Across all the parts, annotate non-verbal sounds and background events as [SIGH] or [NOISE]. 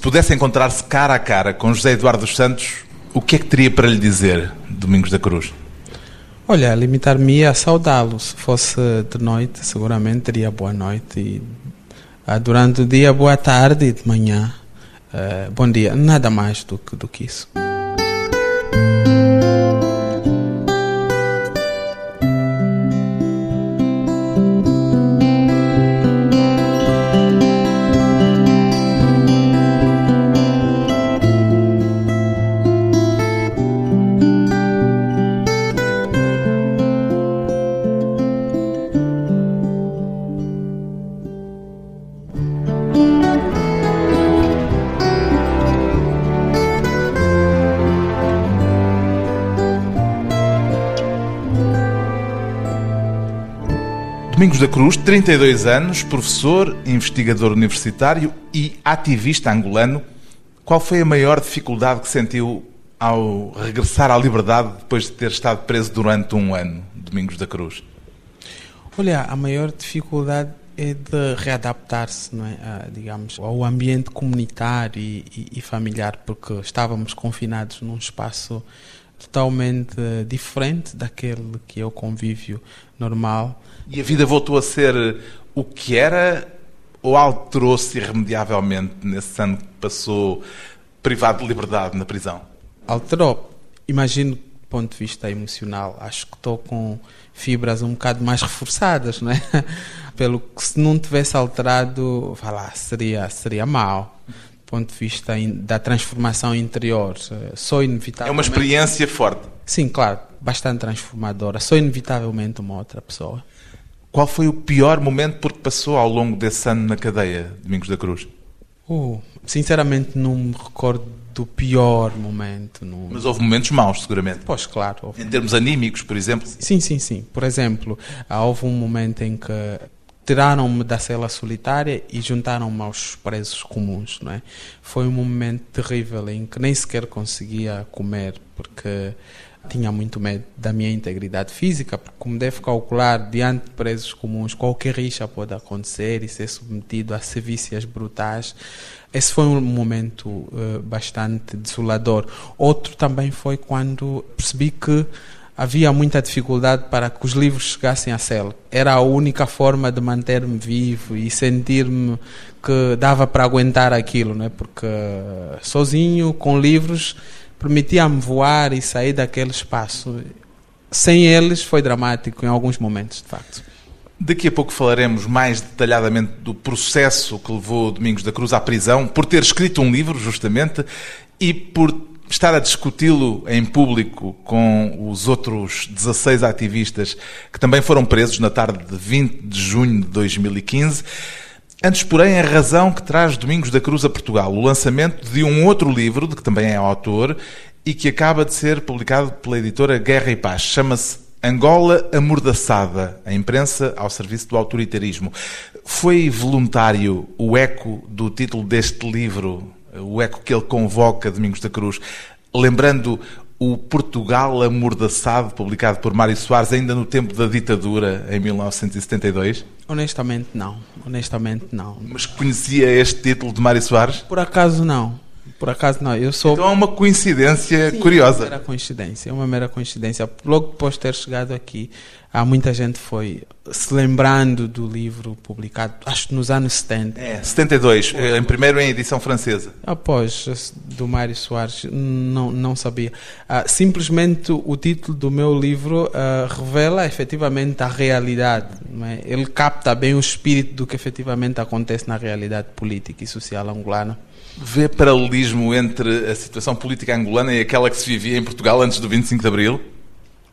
Se pudesse encontrar-se cara a cara com José Eduardo dos Santos, o que é que teria para lhe dizer, Domingos da Cruz? Olha, limitar-me a saudá-lo. Se fosse de noite, seguramente teria boa noite. E, ah, durante o dia, boa tarde e de manhã, uh, bom dia. Nada mais do que, do que isso. Da Cruz, 32 anos, professor, investigador universitário e ativista angolano. Qual foi a maior dificuldade que sentiu ao regressar à liberdade depois de ter estado preso durante um ano, Domingos da Cruz? Olha, a maior dificuldade é de readaptar-se, não é, a, digamos, ao ambiente comunitário e, e, e familiar, porque estávamos confinados num espaço totalmente diferente daquele que é o convívio normal e a vida voltou a ser o que era ou alterou-se irremediavelmente nesse ano que passou privado de liberdade na prisão? Alterou. Imagino do ponto de vista emocional. Acho que estou com fibras um bocado mais reforçadas, não é? [LAUGHS] Pelo que se não tivesse alterado, vá lá, seria, seria mal. Do ponto de vista da transformação interior. Sou inevitável. É uma experiência forte. Sim, claro, bastante transformadora. Sou inevitavelmente uma outra pessoa. Qual foi o pior momento por que passou ao longo desse ano na cadeia, Domingos da Cruz? Uh, sinceramente não me recordo do pior momento. Mas houve momentos maus, seguramente. Pois, claro. Houve. Em termos anímicos, por exemplo? Sim, sim, sim. Por exemplo, houve um momento em que tiraram-me da cela solitária e juntaram-me aos presos comuns, não é? Foi um momento terrível em que nem sequer conseguia comer, porque tinha muito medo da minha integridade física, porque, como deve calcular, diante de presos comuns, qualquer rixa pode acontecer e ser submetido a sevícias brutais. Esse foi um momento uh, bastante desolador. Outro também foi quando percebi que havia muita dificuldade para que os livros chegassem à cela. Era a única forma de manter-me vivo e sentir-me que dava para aguentar aquilo, né? porque uh, sozinho, com livros permitia-me voar e sair daquele espaço. Sem eles foi dramático em alguns momentos, de facto. Daqui a pouco falaremos mais detalhadamente do processo que levou Domingos da Cruz à prisão, por ter escrito um livro, justamente, e por estar a discuti-lo em público com os outros 16 ativistas que também foram presos na tarde de 20 de junho de 2015. Antes, porém, a razão que traz Domingos da Cruz a Portugal, o lançamento de um outro livro, de que também é autor, e que acaba de ser publicado pela editora Guerra e Paz. Chama-se Angola Amordaçada, a imprensa ao serviço do autoritarismo. Foi voluntário o eco do título deste livro, o eco que ele convoca, Domingos da Cruz, lembrando o Portugal Amordaçado, publicado por Mário Soares ainda no tempo da ditadura, em 1972? Honestamente, não. Honestamente, não. Mas conhecia este título de Mário Soares? Por acaso, não. Por acaso não, eu sou. Então é uma coincidência Sim, curiosa. É uma mera coincidência, é uma mera coincidência. Logo de ter chegado aqui, há muita gente foi se lembrando do livro publicado, acho que nos anos 70. É, 72, em primeiro em edição francesa. Após do Mário Soares, não, não sabia. Ah, simplesmente o título do meu livro ah, revela efetivamente a realidade. É? Ele capta bem o espírito do que efetivamente acontece na realidade política e social angolana. Vê paralelismo entre a situação política angolana e aquela que se vivia em Portugal antes do 25 de Abril?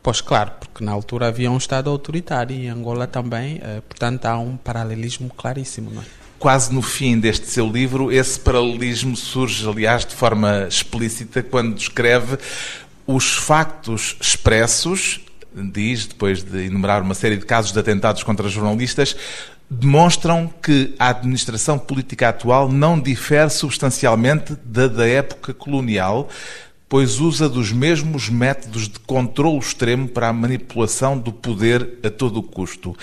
Pois claro, porque na altura havia um Estado autoritário e em Angola também, eh, portanto há um paralelismo claríssimo. Não é? Quase no fim deste seu livro, esse paralelismo surge, aliás, de forma explícita quando descreve os factos expressos, diz, depois de enumerar uma série de casos de atentados contra jornalistas, demonstram que a administração política atual não difere substancialmente da da época colonial, pois usa dos mesmos métodos de controle extremo para a manipulação do poder a todo custo.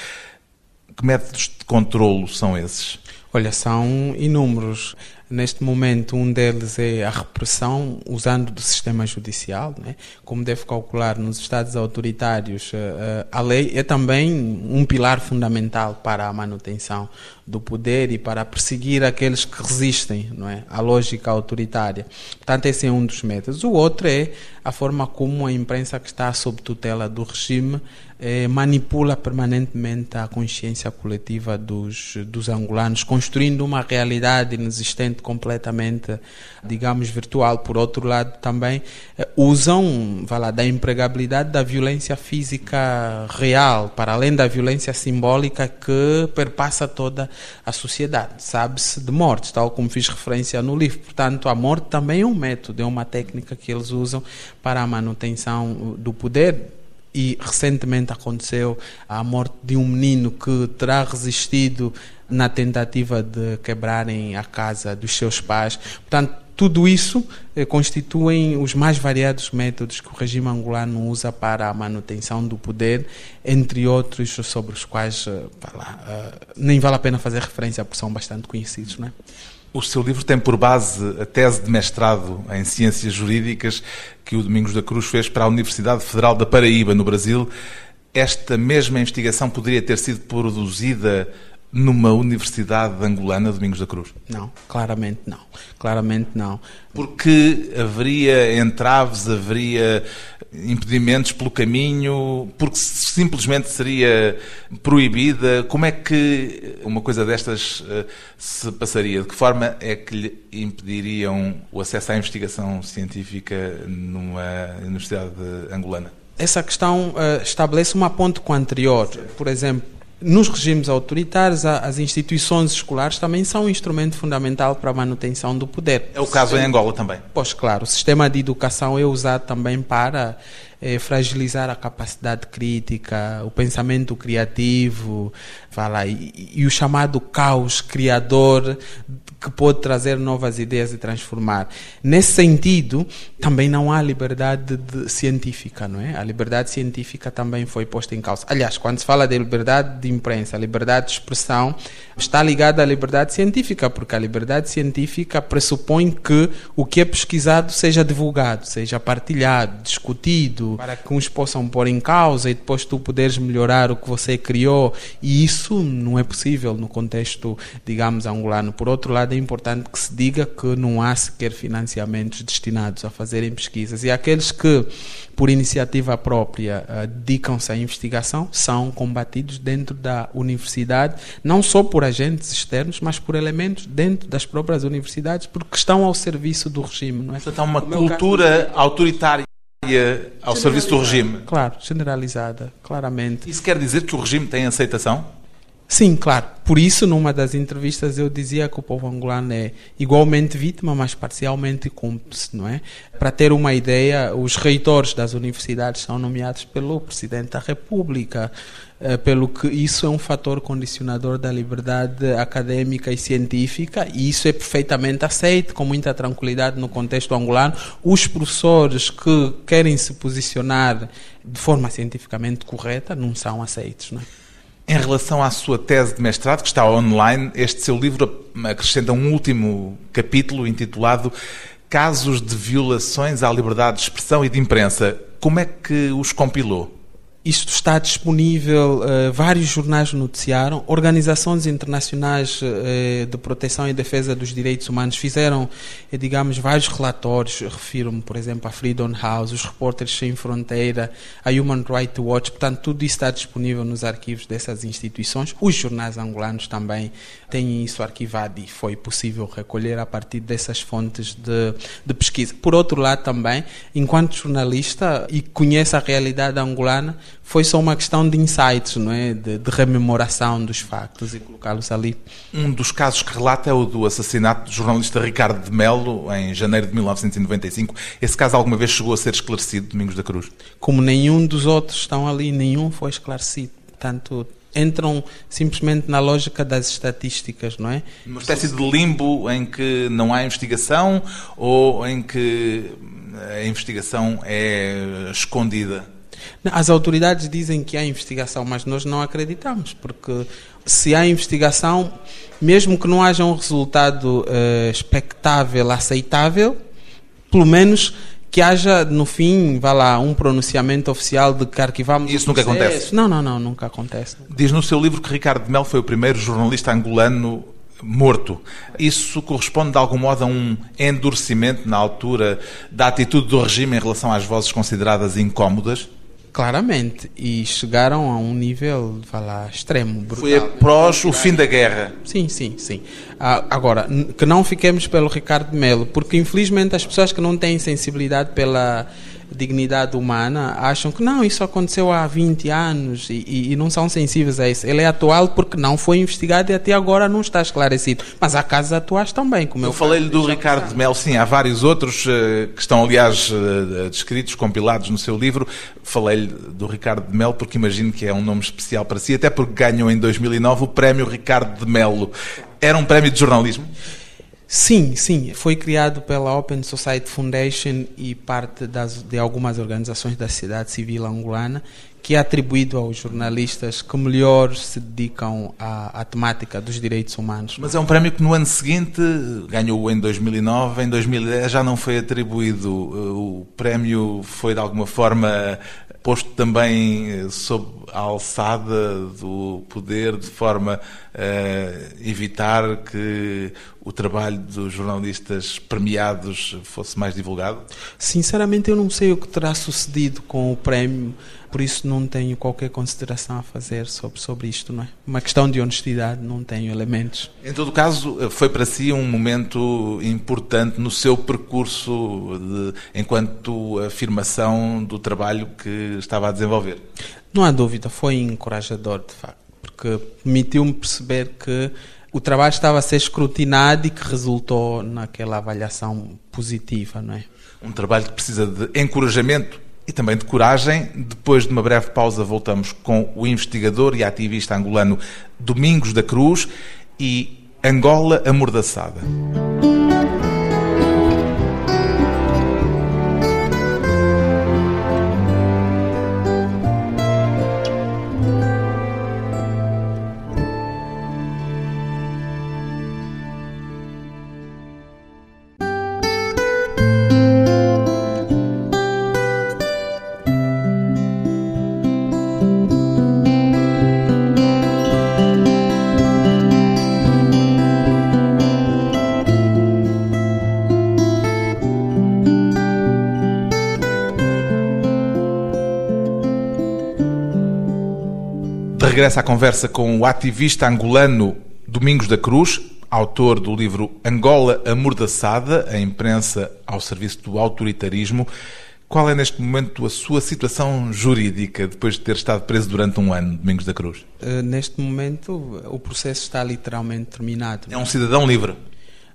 Que métodos de controlo são esses? Olha, são inúmeros. Neste momento, um deles é a repressão usando do sistema judicial. Né? Como deve calcular, nos Estados autoritários, eh, eh, a lei é também um pilar fundamental para a manutenção do poder e para perseguir aqueles que resistem não é? à lógica autoritária. Portanto, esse é um dos métodos. O outro é a forma como a imprensa que está sob tutela do regime eh, manipula permanentemente a consciência coletiva dos, dos angolanos, construindo uma realidade inexistente completamente, digamos, virtual. Por outro lado, também eh, usam lá, da empregabilidade da violência física real, para além da violência simbólica que perpassa toda a sociedade. Sabe-se de mortes, tal como fiz referência no livro. Portanto, a morte também é um método, é uma técnica que eles usam para a manutenção do poder e recentemente aconteceu a morte de um menino que terá resistido na tentativa de quebrarem a casa dos seus pais. Portanto, tudo isso eh, constituem os mais variados métodos que o regime angolano usa para a manutenção do poder, entre outros sobre os quais eh, lá, eh, nem vale a pena fazer referência porque são bastante conhecidos. Não é? O seu livro tem por base a tese de mestrado em Ciências Jurídicas que o Domingos da Cruz fez para a Universidade Federal da Paraíba, no Brasil. Esta mesma investigação poderia ter sido produzida numa universidade angolana, Domingos da Cruz? Não, claramente não. Claramente não. Porque haveria entraves, haveria impedimentos pelo caminho, porque simplesmente seria proibida. Como é que uma coisa destas uh, se passaria? De que forma é que lhe impediriam o acesso à investigação científica numa universidade angolana? Essa questão uh, estabelece uma ponte com a anterior. Por exemplo, nos regimes autoritários, as instituições escolares também são um instrumento fundamental para a manutenção do poder. É o caso em Angola também. Pois claro, o sistema de educação é usado também para é, fragilizar a capacidade crítica, o pensamento criativo, fala, e, e o chamado caos criador que pode trazer novas ideias e transformar. Nesse sentido, também não há liberdade de, científica, não é? A liberdade científica também foi posta em causa. Aliás, quando se fala de liberdade de imprensa, liberdade de expressão, está ligada à liberdade científica, porque a liberdade científica pressupõe que o que é pesquisado seja divulgado, seja partilhado, discutido, para que uns possam pôr em causa e depois tu poderes melhorar o que você criou. E isso não é possível no contexto, digamos, angolano. Por outro lado, é importante que se diga que não há sequer financiamentos destinados a fazerem pesquisas. E aqueles que, por iniciativa própria, uh, dedicam-se à investigação são combatidos dentro da universidade, não só por agentes externos, mas por elementos dentro das próprias universidades, porque estão ao serviço do regime. Não é? Portanto, há uma cultura caso... autoritária ao serviço do regime. Claro, generalizada, claramente. Isso quer dizer que o regime tem aceitação? Sim, claro. Por isso, numa das entrevistas, eu dizia que o povo angolano é igualmente vítima, mas parcialmente cúmplice, não é? Para ter uma ideia, os reitores das universidades são nomeados pelo Presidente da República, pelo que isso é um fator condicionador da liberdade acadêmica e científica, e isso é perfeitamente aceito, com muita tranquilidade no contexto angolano. Os professores que querem se posicionar de forma cientificamente correta não são aceitos, não é? Em relação à sua tese de mestrado, que está online, este seu livro acrescenta um último capítulo intitulado Casos de violações à liberdade de expressão e de imprensa. Como é que os compilou? Isto está disponível, uh, vários jornais noticiaram, organizações internacionais uh, de proteção e defesa dos direitos humanos fizeram, uh, digamos, vários relatórios, refiro-me, por exemplo, à Freedom House, os Repórteres Sem Fronteira, a Human Rights Watch, portanto, tudo isso está disponível nos arquivos dessas instituições. Os jornais angolanos também têm isso arquivado e foi possível recolher a partir dessas fontes de, de pesquisa. Por outro lado, também, enquanto jornalista e conhece a realidade angolana, foi só uma questão de insights, não é? de, de rememoração dos factos e colocá-los ali. Um dos casos que relata é o do assassinato do jornalista Ricardo de Melo, em janeiro de 1995. Esse caso alguma vez chegou a ser esclarecido, Domingos da Cruz? Como nenhum dos outros estão ali, nenhum foi esclarecido. Portanto, entram simplesmente na lógica das estatísticas, não é? Uma espécie de limbo em que não há investigação ou em que a investigação é escondida? As autoridades dizem que há investigação, mas nós não acreditamos, porque se há investigação, mesmo que não haja um resultado uh, expectável, aceitável, pelo menos que haja no fim, vá lá, um pronunciamento oficial de que arquivamos. Isso nunca acontece? Não, não, não, nunca acontece. Diz no seu livro que Ricardo de Mel foi o primeiro jornalista angolano morto. Isso corresponde de algum modo a um endurecimento na altura da atitude do regime em relação às vozes consideradas incómodas? Claramente, e chegaram a um nível, lá, extremo, brutal. Foi após o fim da guerra. Sim, sim, sim. Ah, agora, que não fiquemos pelo Ricardo Melo, porque infelizmente as pessoas que não têm sensibilidade pela dignidade humana acham que não, isso aconteceu há 20 anos e, e, e, não são sensíveis a isso. Ele é atual porque não foi investigado e até agora não está esclarecido. Mas há casos atuais também, como eu, eu falei-lhe do Ricardo de Mel, sim, há vários outros uh, que estão, aliás, uh, descritos, compilados no seu livro. Falei-lhe do Ricardo de Mel porque imagino que é um nome especial para si, até porque ganhou em 2009 o prémio Ricardo de Melo. Era um prémio de jornalismo? Sim, sim. Foi criado pela Open Society Foundation e parte das, de algumas organizações da sociedade civil angolana, que é atribuído aos jornalistas que melhor se dedicam à, à, temática dos direitos humanos. Mas é um prémio que no ano seguinte ganhou em 2009, em 2010 já não foi atribuído. O prémio foi de alguma forma posto também eh, sob a alçada do poder, de forma a evitar que o trabalho dos jornalistas premiados fosse mais divulgado? Sinceramente, eu não sei o que terá sucedido com o prémio, por isso não tenho qualquer consideração a fazer sobre, sobre isto. Não é? Uma questão de honestidade, não tenho elementos. Em todo caso, foi para si um momento importante no seu percurso de, enquanto afirmação do trabalho que estava a desenvolver? Não há dúvida, foi encorajador, de facto, porque permitiu-me perceber que o trabalho estava a ser escrutinado e que resultou naquela avaliação positiva, não é? Um trabalho que precisa de encorajamento e também de coragem. Depois de uma breve pausa, voltamos com o investigador e ativista angolano Domingos da Cruz e Angola amordaçada. Regressa à conversa com o ativista angolano Domingos da Cruz, autor do livro Angola Amordaçada, a imprensa ao serviço do autoritarismo. Qual é neste momento a sua situação jurídica depois de ter estado preso durante um ano, Domingos da Cruz? Uh, neste momento o processo está literalmente terminado. É um cidadão livre?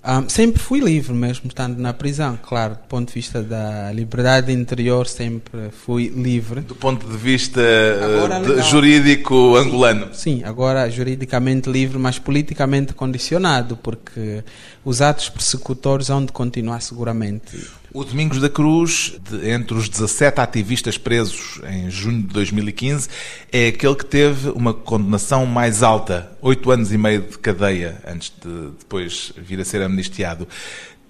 Um, sempre fui livre, mesmo estando na prisão. Claro, do ponto de vista da liberdade interior, sempre fui livre. Do ponto de vista agora, de, jurídico angolano? Sim, agora juridicamente livre, mas politicamente condicionado, porque os atos persecutores hão de continuar seguramente. O Domingos da Cruz, de, entre os 17 ativistas presos em junho de 2015, é aquele que teve uma condenação mais alta, oito anos e meio de cadeia, antes de depois vir a ser amnistiado.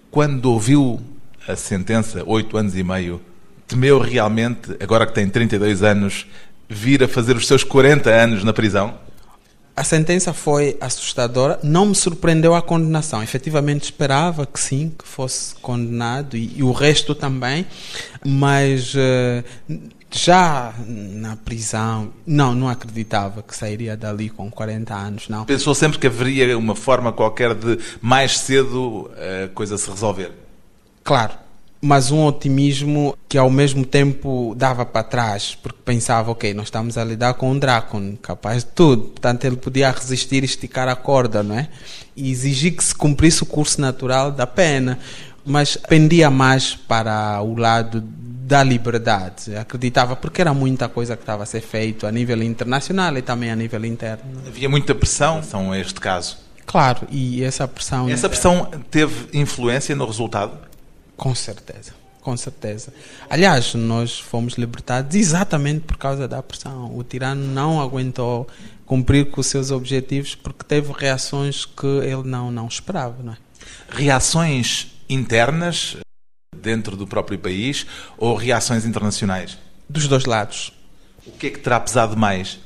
Quando ouviu a sentença, oito anos e meio, temeu realmente, agora que tem 32 anos, vir a fazer os seus 40 anos na prisão? A sentença foi assustadora, não me surpreendeu a condenação. Efetivamente esperava que sim, que fosse condenado e, e o resto também, mas uh, já na prisão, não, não acreditava que sairia dali com 40 anos, não. Pensou sempre que haveria uma forma qualquer de mais cedo a coisa se resolver? Claro, mas um otimismo que ao mesmo tempo dava para trás, porque pensava, ok, nós estamos a lidar com um Drácon, capaz de tudo, portanto ele podia resistir e esticar a corda, não é? E exigir que se cumprisse o curso natural da pena, mas pendia mais para o lado da liberdade, acreditava, porque era muita coisa que estava a ser feito a nível internacional e também a nível interno. Havia muita pressão, são este caso. Claro, e essa pressão... Essa pressão teve influência no resultado? Com certeza. Com certeza. Aliás, nós fomos libertados exatamente por causa da pressão. O tirano não aguentou cumprir com os seus objetivos porque teve reações que ele não, não esperava. Não é? Reações internas dentro do próprio país ou reações internacionais? Dos dois lados. O que é que terá pesado mais?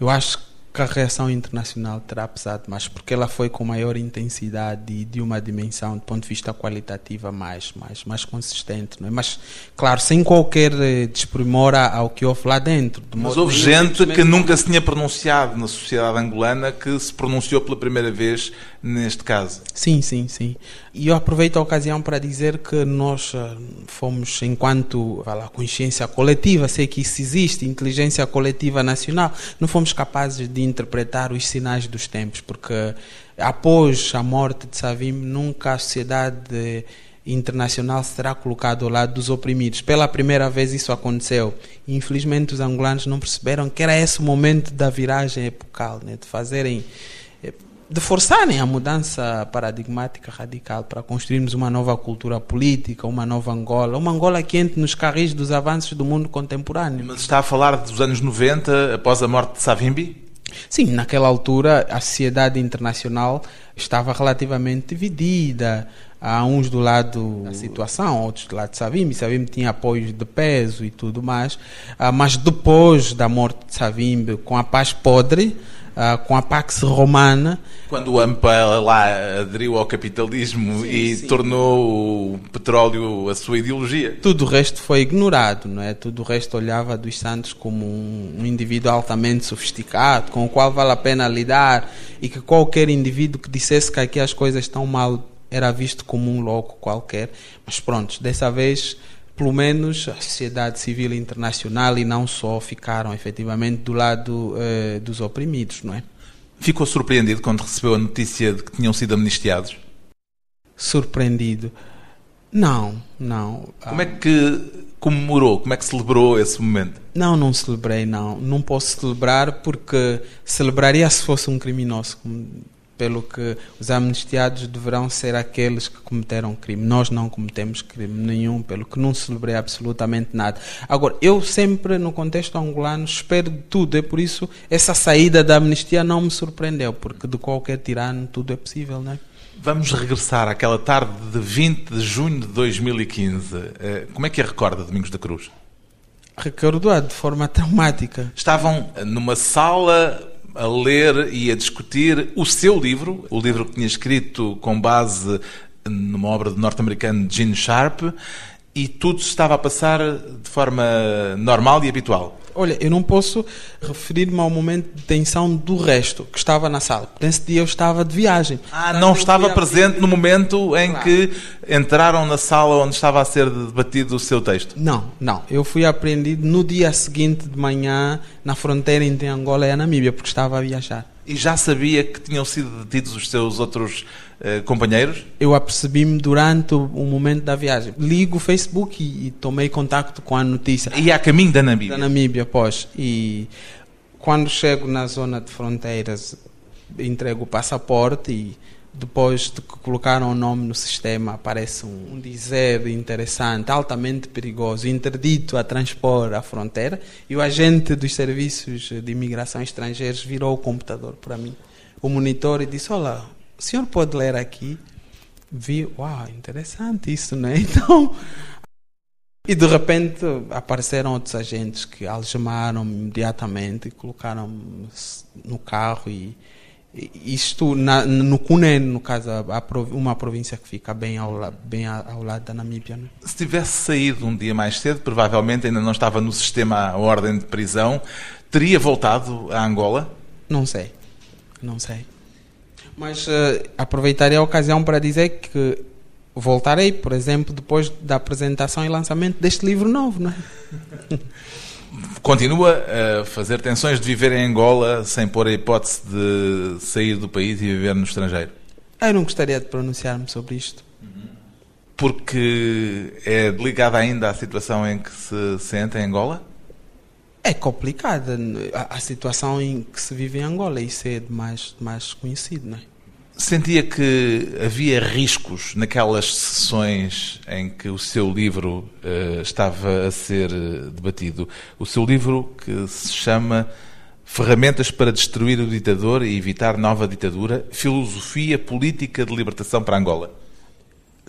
Eu acho que a reação internacional terá pesado mais, porque ela foi com maior intensidade e de uma dimensão, do ponto de vista qualitativa, mais, mais, mais consistente. Não é? Mas, claro, sem qualquer eh, desprimor ao que houve lá dentro. Mas houve gente que nunca se tinha pronunciado na sociedade angolana que se pronunciou pela primeira vez neste caso. Sim, sim, sim. E eu aproveito a ocasião para dizer que nós eh, fomos, enquanto lá, consciência coletiva, sei que isso existe, inteligência coletiva nacional, não fomos capazes de interpretar os sinais dos tempos, porque após a morte de Savim, nunca a sociedade internacional será colocada ao lado dos oprimidos. Pela primeira vez isso aconteceu. Infelizmente os angolanos não perceberam que era esse o momento da viragem epocal, né? de fazerem eh, de forçarem a mudança paradigmática radical para construirmos uma nova cultura política, uma nova Angola, uma Angola que entre nos carris dos avanços do mundo contemporâneo. Mas está a falar dos anos 90, após a morte de Savimbi? Sim, naquela altura a sociedade internacional estava relativamente dividida. Há uns do lado da situação, outros do lado de Savimbi. Savimbi tinha apoios de peso e tudo mais. Ah, mas depois da morte de Savimbi, com a paz podre, Uh, com a Pax Romana. Quando o AMPA lá aderiu ao capitalismo sim, e sim. tornou o petróleo a sua ideologia. Tudo o resto foi ignorado, não é? Tudo o resto olhava dos Santos como um, indivíduo altamente sofisticado, com o qual vale a pena lidar e que qualquer indivíduo que dissesse que aqui as coisas estão mal era visto como um louco qualquer. Mas pronto, dessa vez pelo menos a sociedade civil internacional e não só ficaram efetivamente do lado uh, dos oprimidos, não é? Ficou surpreendido quando recebeu a notícia de que tinham sido amnistiados? Surpreendido? Não, não. Como é que comemorou? Como é que celebrou esse momento? Não, não celebrei, não. Não posso celebrar porque celebraria se fosse um criminoso, como pelo que os amnistiados deverão ser aqueles que cometeram crime. Nós não cometemos crime nenhum, pelo que não celebrei absolutamente nada. Agora, eu sempre, no contexto angolano, espero de tudo, é por isso essa saída da amnistia não me surpreendeu, porque de qualquer tirano tudo é possível, não é? Vamos regressar àquela tarde de 20 de junho de 2015. Eh, como é que a recorda, Domingos da Cruz? Recordo-a de forma traumática. Estavam numa sala a ler e a discutir o seu livro, o livro que tinha escrito com base numa obra do norte-americano Gene Sharp, e tudo estava a passar de forma normal e habitual. Olha, eu não posso referir-me ao momento de tensão do resto que estava na sala. Nesse dia eu estava de viagem. Ah, não estava presente no momento em claro. que entraram na sala onde estava a ser debatido o seu texto? Não, não. Eu fui apreendido no dia seguinte de manhã na fronteira entre Angola e a Namíbia, porque estava a viajar. E já sabia que tinham sido detidos os seus outros eh, companheiros? Eu apercebi-me durante o, o, momento da viagem. Ligo o Facebook e, e, tomei contato com a notícia. E a caminho da Namíbia? Da Namíbia, pois. E quando chego na zona de fronteiras, entrego o passaporte e depois de que colocaram o nome no sistema, aparece um, um dizer interessante, altamente perigoso, interdito a transpor à fronteira, e o agente dos serviços de imigração estrangeiros virou o computador para mim, o monitor, e disse: Olá, o senhor pode ler aqui? Vi, uau, interessante isso, né? [LAUGHS] Então. E de repente apareceram outros agentes que algemaram imediatamente, colocaram no carro e isto na, no Cunene, no caso, uma província que fica bem ao, bem ao lado da Namíbia. Né? Se tivesse saído um dia mais cedo, provavelmente ainda não estava no sistema a ordem de prisão, teria voltado a Angola? Não sei, não sei. Mas uh, aproveitarei a ocasião para dizer que voltarei, por exemplo, depois da apresentação e lançamento deste livro novo, não é? [LAUGHS] Continua a fazer tensões de viver em Angola sem pôr a hipótese de sair do país e viver no estrangeiro? Eu não gostaria de pronunciar-me sobre isto. Porque é ligada ainda à situação em que se sente em Angola? É complicada a, a, situação em que se vive em Angola, isso é mais, mais conhecido, não é? Sentia que havia riscos naquelas sessões em que o seu livro uh, estava a ser eh, debatido. O seu livro que se chama Ferramentas para destruir o ditador e evitar nova ditadura, Filosofia Política de Libertação para Angola.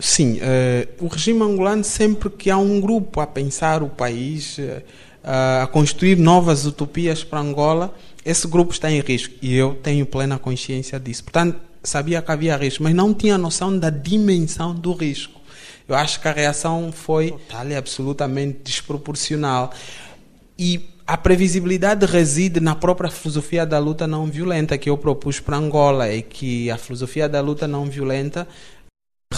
Sim, uh, o regime angolano, sempre que há um grupo a pensar o país, uh, a construir novas utopias para Angola, esse grupo está em risco. E eu tenho plena consciência disso. Portanto, sabia que havia risco, mas não tinha noção da dimensão do risco. Eu acho que a reação foi total e absolutamente desproporcional. E a previsibilidade reside na própria filosofia da luta não violenta que eu propus para Angola e que a filosofia da luta não violenta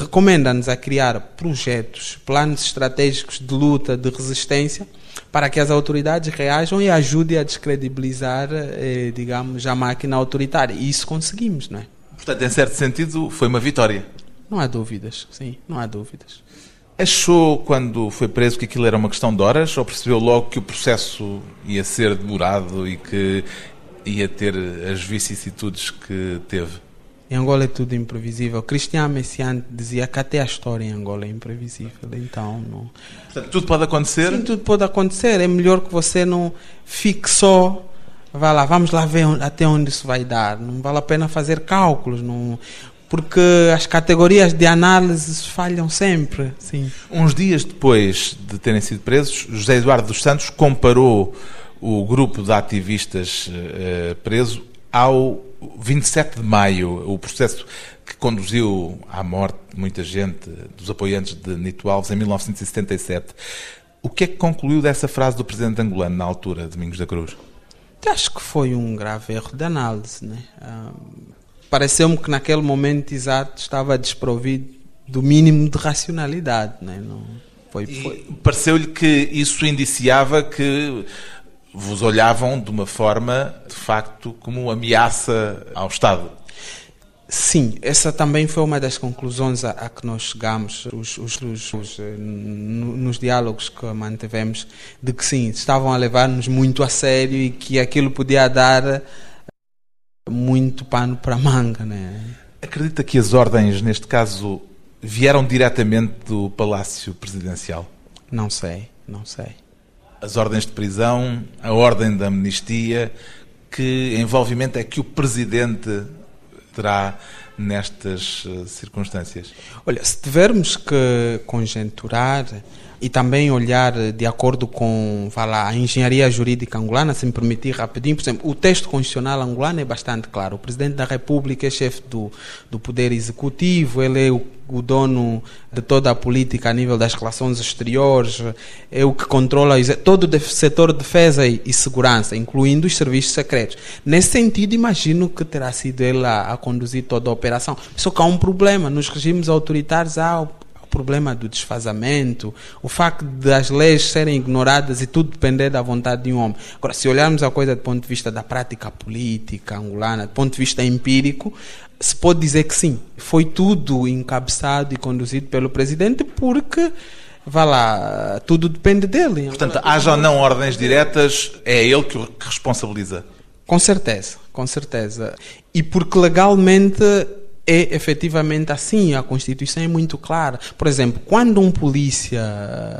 recomenda-nos a criar projetos, planos estratégicos de luta, de resistência, para que as autoridades reajam e ajudem a descredibilizar, eh, digamos, a máquina autoritária. E isso conseguimos, não é? Portanto, em certo sentido, foi uma vitória. Não há dúvidas, sim, não há dúvidas. Achou, quando foi preso, que aquilo era uma questão de horas ou percebeu logo que o processo ia ser demorado e que ia ter as vicissitudes que teve? Em Angola é tudo imprevisível. Cristiano Messiaen dizia que até a história em Angola é imprevisível. Então, não... Portanto, tudo pode acontecer? Sim, tudo pode acontecer. É melhor que você não fique só Vai lá, vamos lá ver até onde isso vai dar. Não vale a pena fazer cálculos, não, porque as categorias de análise falham sempre. Sim. Uns dias depois de terem sido presos, José Eduardo dos Santos comparou o grupo de ativistas uh, preso ao 27 de maio, o processo que conduziu à morte de muita gente, dos apoiantes de Nito Alves, em 1977. O que é que concluiu dessa frase do presidente angolano na altura, Domingos da Cruz? Acho que foi um grave erro de análise. Né? Ah, Pareceu-me que naquele momento exato estava desprovido do mínimo de racionalidade. Né? Não, foi, foi... Pareceu-lhe que isso indiciava que vos olhavam de uma forma, de facto, como ameaça ao Estado. Sim, essa também foi uma das conclusões a, a que nós chegamos os, os, os, eh, nos diálogos que mantivemos, de que sim, estavam a levar-nos muito a sério e que aquilo podia dar muito pano para manga. Né? Acredita que as ordens, neste caso, vieram diretamente do Palácio Presidencial? Não sei, não sei. As ordens de prisão, a ordem da amnistia, que envolvimento é que o Presidente terá nestas eh, circunstâncias? Olha, se tivermos que conjecturar e também olhar de acordo com lá, a engenharia jurídica angolana, se me permitir rapidinho, por exemplo, o texto constitucional angolano é bastante claro. O Presidente da República é chefe do, do Poder Executivo, ele é o, o dono de toda a política a nível das relações exteriores, é o que controla todo o setor de defesa e segurança, incluindo os serviços secretos. Nesse sentido, imagino que terá sido ele a, a conduzir toda a operação. Só que há um problema, nos regimes autoritários há problema do desfazamento, o facto das leis serem ignoradas e tudo depender da vontade de um homem. Agora, se olharmos a coisa do ponto de vista da prática política angolana, do ponto de vista empírico, se pode dizer que sim, foi tudo encabeçado e conduzido pelo presidente porque vá lá, tudo depende dele. Portanto, haja ou não ordens diretas, é ele que responsabiliza. Com certeza, com certeza. E porque legalmente é efetivamente assim, a Constituição é muito clara. Por exemplo, quando um polícia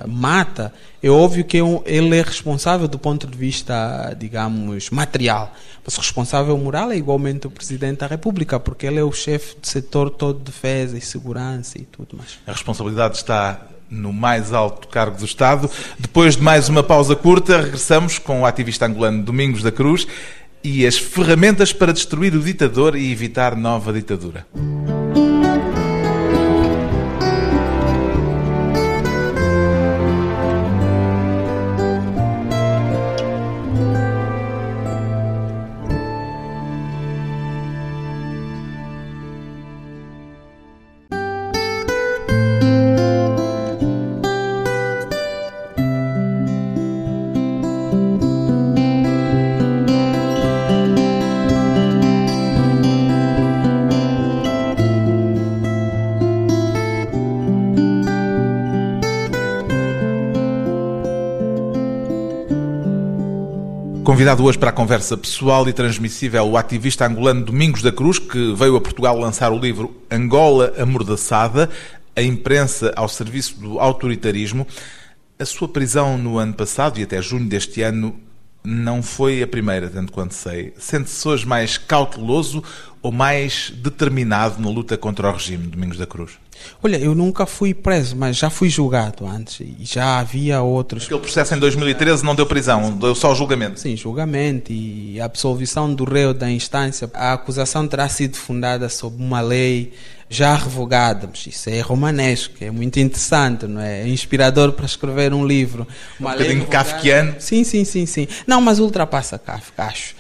mata, é óbvio que é ele é responsável do ponto de vista, digamos, material. Mas responsável moral é igualmente o Presidente da República, porque ele é o chefe do setor todo de defesa e segurança e tudo mais. A responsabilidade está no mais alto cargo do Estado. Depois de mais uma pausa curta, regressamos com o ativista angolano Domingos da Cruz e as ferramentas para destruir o ditador e evitar nova ditadura. Convidado hoje para a conversa pessoal e transmissível o ativista angolano Domingos da Cruz, que veio a Portugal lançar o livro Angola Amordaçada, a imprensa ao serviço do autoritarismo. A sua prisão no ano passado e até junho deste ano não foi a primeira, tanto quanto sei. Sente-se hoje mais cauteloso ou mais determinado na luta contra o regime, Domingos da Cruz? Olha, eu nunca fui preso, mas já fui julgado antes e já havia outros. Aquele processo em 2013 não deu prisão, deu só julgamento. Sim, julgamento e absolvição do réu da instância. A acusação terá sido fundada sob uma lei já revogada, mas isso é romanesco, é muito interessante, não é? É inspirador para escrever um livro. Uma um bocadinho kafkiano. Sim, sim, sim, sim. Não, mas ultrapassa Kafka, acho.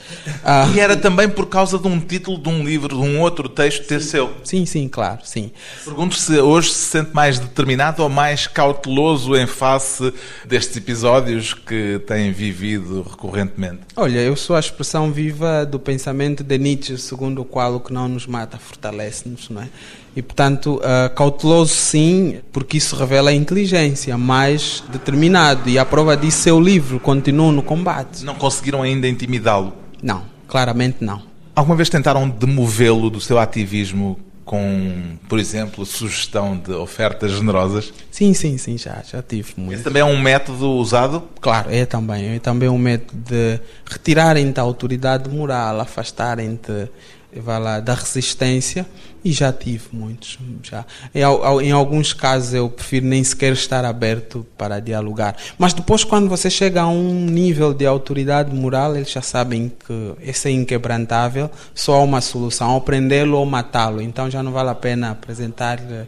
Ah, e era também por causa de um título de um livro, de um outro texto ter seu. Sim, sim, claro, sim. Pergunto se hoje se sente mais determinado ou mais cauteloso em face destes episódios que tem vivido recorrentemente. Olha, eu sou a expressão viva do pensamento de Nietzsche, segundo o qual o que não nos mata fortalece-nos, não é? E, portanto, uh, cauteloso sim, porque isso revela a inteligência, mais determinado. E a prova disso é o livro, continua no combate. Não conseguiram ainda intimidá-lo? Não, claramente não. Alguma vez tentaram demovê-lo do seu ativismo com, por exemplo, sugestão de ofertas generosas? Sim, sim, sim, já, já tive muito. Esse também é um método usado? Claro, é também. É também um método de retirarem-te a autoridade moral, afastarem-te lá, da resistência e já tive muitos. Já. Em, em, alguns casos eu prefiro nem sequer estar aberto para dialogar. Mas depois, quando você chega a um nível de autoridade moral, eles já sabem que esse é inquebrantável, só há uma solução, ou prendê-lo ou matá-lo. Então já não vale a pena apresentar uh,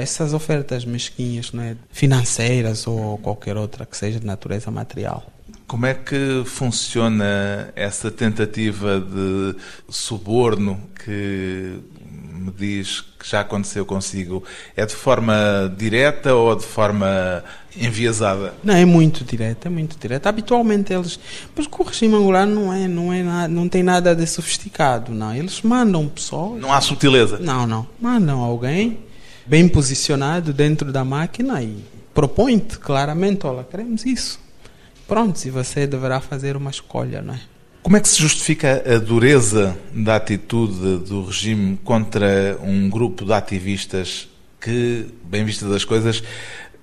essas ofertas mesquinhas, né, financeiras ou qualquer outra que seja de natureza material. Como é que funciona essa tentativa de suborno que me diz que já aconteceu consigo? É de forma direta ou de forma enviesada? Não, é muito direta, é muito direta. Habitualmente eles, mas o regime angolano não é, não é nada, não tem nada de sofisticado, não. Eles mandam pessoas. Não há sutileza. Não, não. Mandam alguém bem posicionado dentro da máquina e propõe-te claramente, olha, queremos isso pronto, se você deverá fazer uma escolha, não é? Como é que se justifica a dureza da atitude do regime contra um grupo de ativistas que, bem vista das coisas,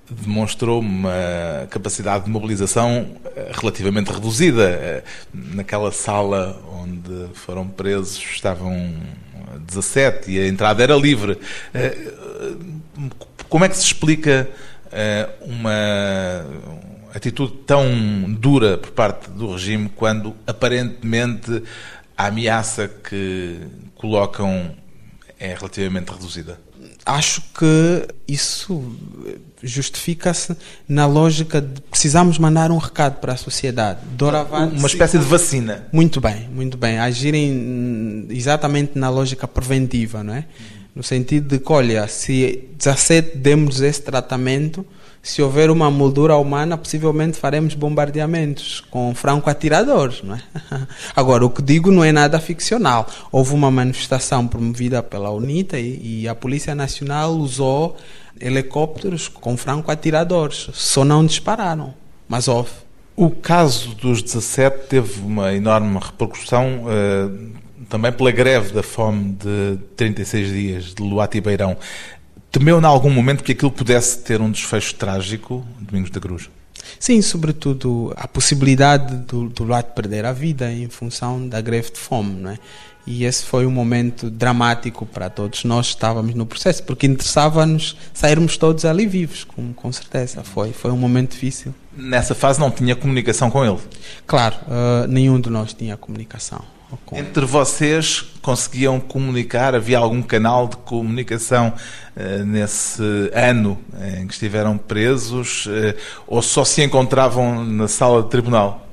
demonstrou uma capacidade de mobilização eh, relativamente reduzida. Eh, naquela sala onde foram presos estavam 17 e a entrada era livre. Eh, como é que se explica uma atitude tão dura por parte do regime quando aparentemente a ameaça que colocam é relativamente reduzida? Acho que isso justifica-se na lógica de precisamos mandar um recado para a sociedade. Doravante, uma espécie de vacina. Muito bem, muito bem. Agirem exatamente na lógica preventiva, não é? No sentido de que, olha, se 17 demos esse tratamento, se houver uma moldura humana, possivelmente faremos bombardeamentos com franco-atiradores, não é? [LAUGHS] Agora, o que digo não é nada ficcional. Houve uma manifestação promovida pela UNITA e, e a Polícia Nacional usou helicópteros com franco-atiradores. Só não dispararam, mas houve. O caso dos 17 teve uma enorme repercussão uh, também pela greve da fome de 36 dias de Luati Beirão. Temeu em algum momento que aquilo pudesse ter um desfecho trágico, Domingos da Cruz? Sim, sobretudo a possibilidade do, do lado perder a vida em função da greve de fome, não é? E esse foi um momento dramático para todos nós estávamos no processo, porque interessava-nos sairmos todos ali vivos, com, com certeza. Foi, foi um momento difícil. Nessa fase não tinha comunicação com ele? Claro, uh, nenhum de nós tinha comunicação. Entre vocês conseguiam comunicar? Havia algum canal de comunicação uh, nesse ano em que estiveram presos? Uh, ou só se encontravam na sala de tribunal?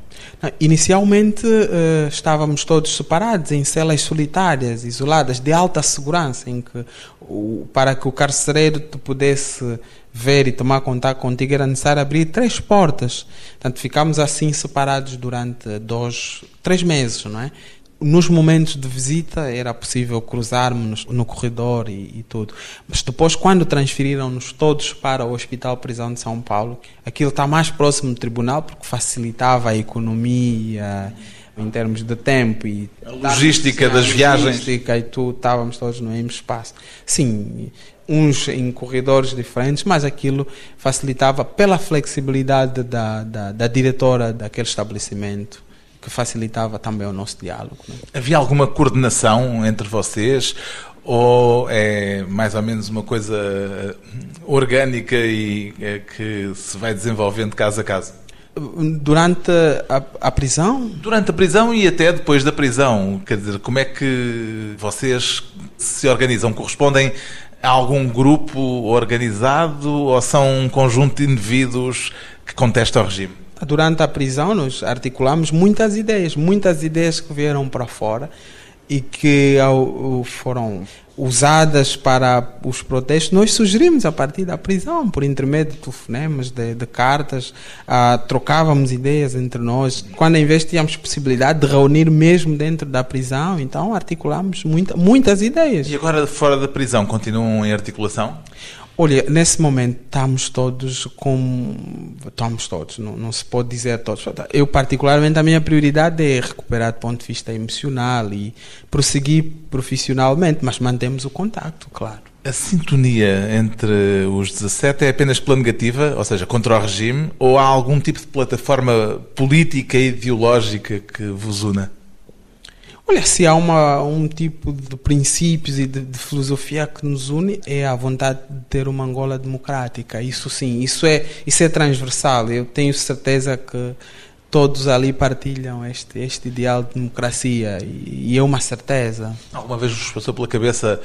Inicialmente uh, estávamos todos separados em celas solitárias, isoladas, de alta segurança, em que o, para que o carcereiro te pudesse ver e tomar contato contigo era necessário abrir três portas. Portanto, ficámos assim separados durante dois, três meses, não é? Nos momentos de visita era possível cruzarmos no corredor e, e tudo. Mas depois, quando transferiram-nos todos para o Hospital Prisão de São Paulo, aquilo está mais próximo do tribunal porque facilitava a economia em termos de tempo e a logística das viagens logística e tudo, estávamos todos no mesmo espaço. Sim, uns em corredores diferentes, mas aquilo facilitava pela flexibilidade da, da, da diretora daquele estabelecimento que facilitava também o nosso diálogo. Né? Havia alguma coordenação entre vocês? Ou é mais ou menos uma coisa orgânica e é, que se vai desenvolvendo caso a caso? Durante a, a, prisão? Durante a prisão e até depois da prisão. Quer dizer, como é que vocês se organizam? Correspondem a algum grupo organizado ou são um conjunto de indivíduos que contestam o regime? Durante a prisão, nós articulamos muitas ideias, muitas ideias que vieram para fora e que foram usadas para os protestos, nós sugerimos a partir da prisão, por intermédio de telefonemas, de, de cartas, uh, trocávamos ideias entre nós. Quando em vez tínhamos possibilidade de reunir mesmo dentro da prisão, então articulamos muita, muitas ideias. E agora fora da prisão, continuam em articulação? Olha, nesse momento estamos todos com. Estamos todos, não, não, se pode dizer todos. Eu, particularmente, a minha prioridade é recuperar do ponto de vista emocional e prosseguir profissionalmente, mas mantemos o contacto, claro. A sintonia entre os 17 é apenas pela negativa, ou seja, contra o regime, ou há algum tipo de plataforma política e ideológica que vos una? Olha, se há uma, um tipo de princípios e de, de, filosofia que nos une é a vontade de ter uma Angola democrática. Isso sim, isso é, isso é transversal. Eu tenho certeza que todos ali partilham este, este ideal de democracia e, e é uma certeza. Alguma vez vos passou pela cabeça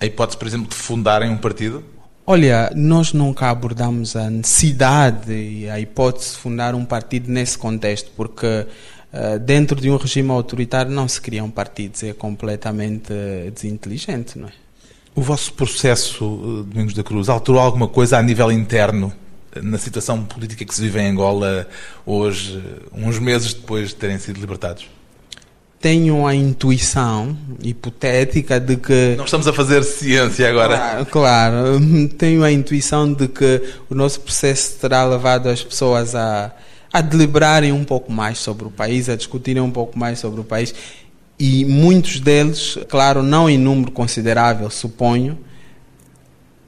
a hipótese, por exemplo, de fundarem um partido? Olha, nós nunca abordamos a necessidade e a hipótese de fundar um partido nesse contexto, porque dentro de um regime autoritário não se criam partidos, é completamente eh, desinteligente, não é? O vosso processo, eh, Domingos da Cruz, alterou alguma coisa a nível interno na situação política que se vive em Angola hoje, uns meses depois de terem sido libertados? Tenho a intuição hipotética de que. Não estamos a fazer ciência agora. Claro, claro, [LAUGHS] tenho a intuição de que o nosso processo terá levado as pessoas a a deliberarem um pouco mais sobre o país, a discutirem um pouco mais sobre o país. E muitos deles, claro, não em número considerável, suponho,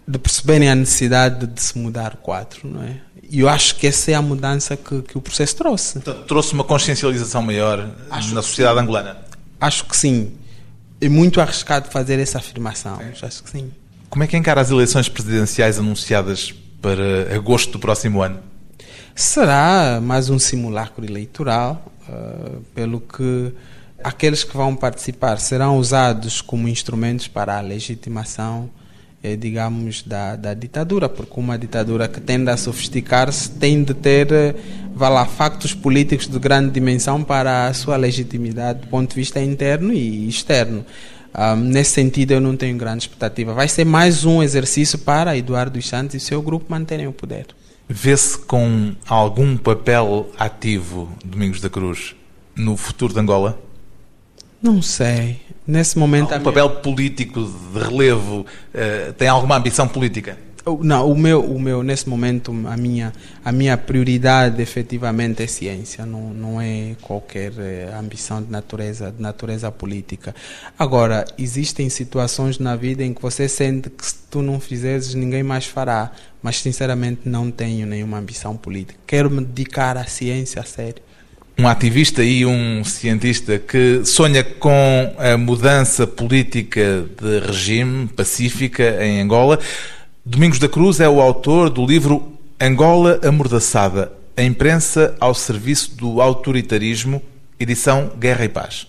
de perceberem a necessidade de se mudar o quadro, não é? E eu acho que essa é a mudança que, que o processo trouxe. Então, trouxe uma consciencialização maior acho na sociedade angolana? Acho que sim. É muito arriscado fazer essa afirmação, é. acho que sim. Como é que encara as eleições presidenciais anunciadas para agosto do próximo ano? Será mais um simulacro eleitoral, uh, pelo que aqueles que vão participar serão usados como instrumentos para a legitimação, eh, digamos, da, da ditadura, porque uma ditadura que tende a sofisticar-se tem de ter eh, vá lá, factos políticos de grande dimensão para a sua legitimidade do ponto de vista interno e externo. Um, ah, nesse sentido, eu não tenho grande expectativa. Vai ser mais um exercício para Eduardo Santos e seu grupo manterem o poder. Vê-se com algum papel ativo, Domingos da Cruz, no futuro de Angola? Não sei. Nesse momento. Um papel político de relevo? Uh, tem alguma ambição política? Não, o meu, o meu, nesse momento, a minha, a minha prioridade efetivamente é ciência, não, não é qualquer eh, ambição de natureza, de natureza política. Agora, existem situações na vida em que você sente que se tu não fizeres, ninguém mais fará, mas sinceramente não tenho nenhuma ambição política. Quero me dedicar à ciência a sério um ativista e um cientista que sonha com a mudança política de regime pacífica em Angola. Domingos da Cruz é o autor do livro Angola Amordaçada, a imprensa ao serviço do autoritarismo, edição Guerra e Paz.